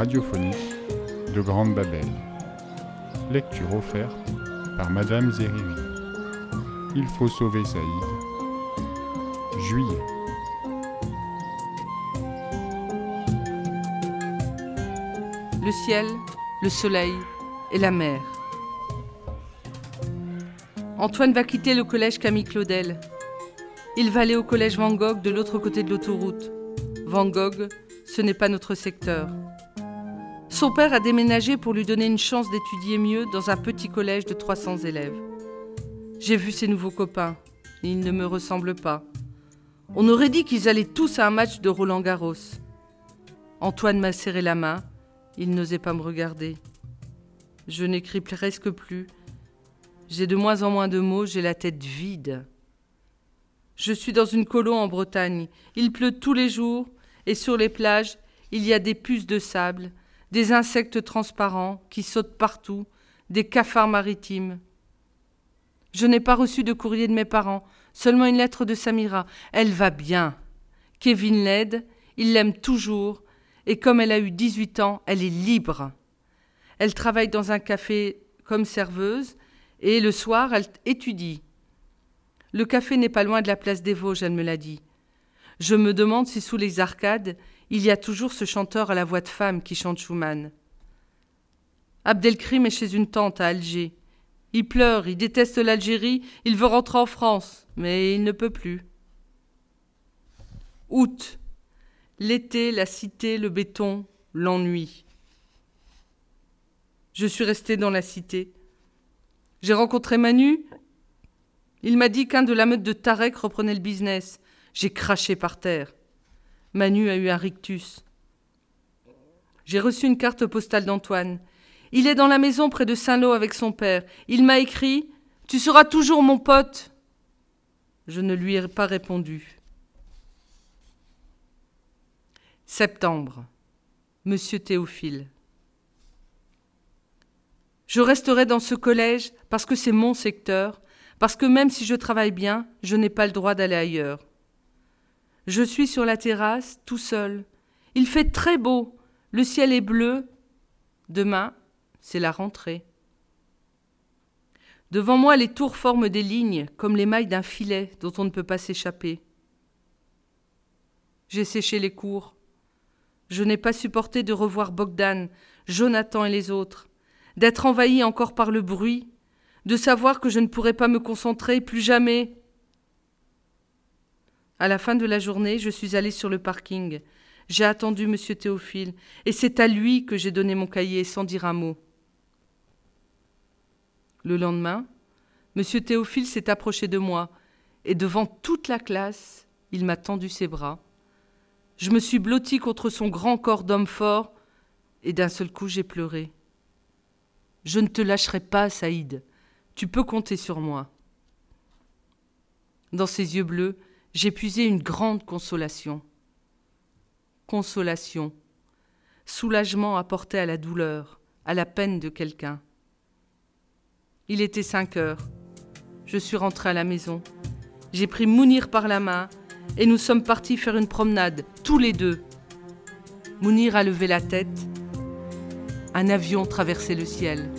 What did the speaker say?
radiophonique de Grande Babel. Lecture offerte par Madame Zerivi. Il faut sauver Saïd. Juillet. Le ciel, le soleil et la mer. Antoine va quitter le collège Camille Claudel. Il va aller au collège Van Gogh de l'autre côté de l'autoroute. Van Gogh, ce n'est pas notre secteur. Son père a déménagé pour lui donner une chance d'étudier mieux dans un petit collège de 300 élèves. J'ai vu ses nouveaux copains. Ils ne me ressemblent pas. On aurait dit qu'ils allaient tous à un match de Roland Garros. Antoine m'a serré la main. Il n'osait pas me regarder. Je n'écris presque plus. J'ai de moins en moins de mots, j'ai la tête vide. Je suis dans une colo en Bretagne. Il pleut tous les jours et sur les plages, il y a des puces de sable, des insectes transparents qui sautent partout, des cafards maritimes. Je n'ai pas reçu de courrier de mes parents, seulement une lettre de Samira. Elle va bien. Kevin l'aide, il l'aime toujours, et comme elle a eu 18 ans, elle est libre. Elle travaille dans un café comme serveuse, et le soir, elle étudie. Le café n'est pas loin de la place des Vosges, elle me l'a dit. Je me demande si sous les arcades, il y a toujours ce chanteur à la voix de femme qui chante Schumann. Abdelkrim est chez une tante à Alger. Il pleure, il déteste l'Algérie, il veut rentrer en France, mais il ne peut plus. Août. L'été, la cité, le béton, l'ennui. Je suis resté dans la cité. J'ai rencontré Manu. Il m'a dit qu'un de la meute de Tarek reprenait le business. J'ai craché par terre. Manu a eu un rictus. J'ai reçu une carte postale d'Antoine. Il est dans la maison près de Saint-Lô avec son père. Il m'a écrit Tu seras toujours mon pote. Je ne lui ai pas répondu. Septembre. Monsieur Théophile. Je resterai dans ce collège parce que c'est mon secteur, parce que même si je travaille bien, je n'ai pas le droit d'aller ailleurs. Je suis sur la terrasse, tout seul. Il fait très beau, le ciel est bleu. Demain, c'est la rentrée. Devant moi, les tours forment des lignes, comme les mailles d'un filet dont on ne peut pas s'échapper. J'ai séché les cours. Je n'ai pas supporté de revoir Bogdan, Jonathan et les autres, d'être envahi encore par le bruit, de savoir que je ne pourrais pas me concentrer plus jamais. À la fin de la journée, je suis allée sur le parking. J'ai attendu M. Théophile, et c'est à lui que j'ai donné mon cahier sans dire un mot. Le lendemain, M. Théophile s'est approché de moi, et devant toute la classe, il m'a tendu ses bras. Je me suis blottie contre son grand corps d'homme fort, et d'un seul coup j'ai pleuré. Je ne te lâcherai pas, Saïd. Tu peux compter sur moi. Dans ses yeux bleus, puisé une grande consolation. Consolation, soulagement apporté à la douleur, à la peine de quelqu'un. Il était cinq heures. Je suis rentrée à la maison. J'ai pris Mounir par la main et nous sommes partis faire une promenade, tous les deux. Mounir a levé la tête. Un avion traversait le ciel.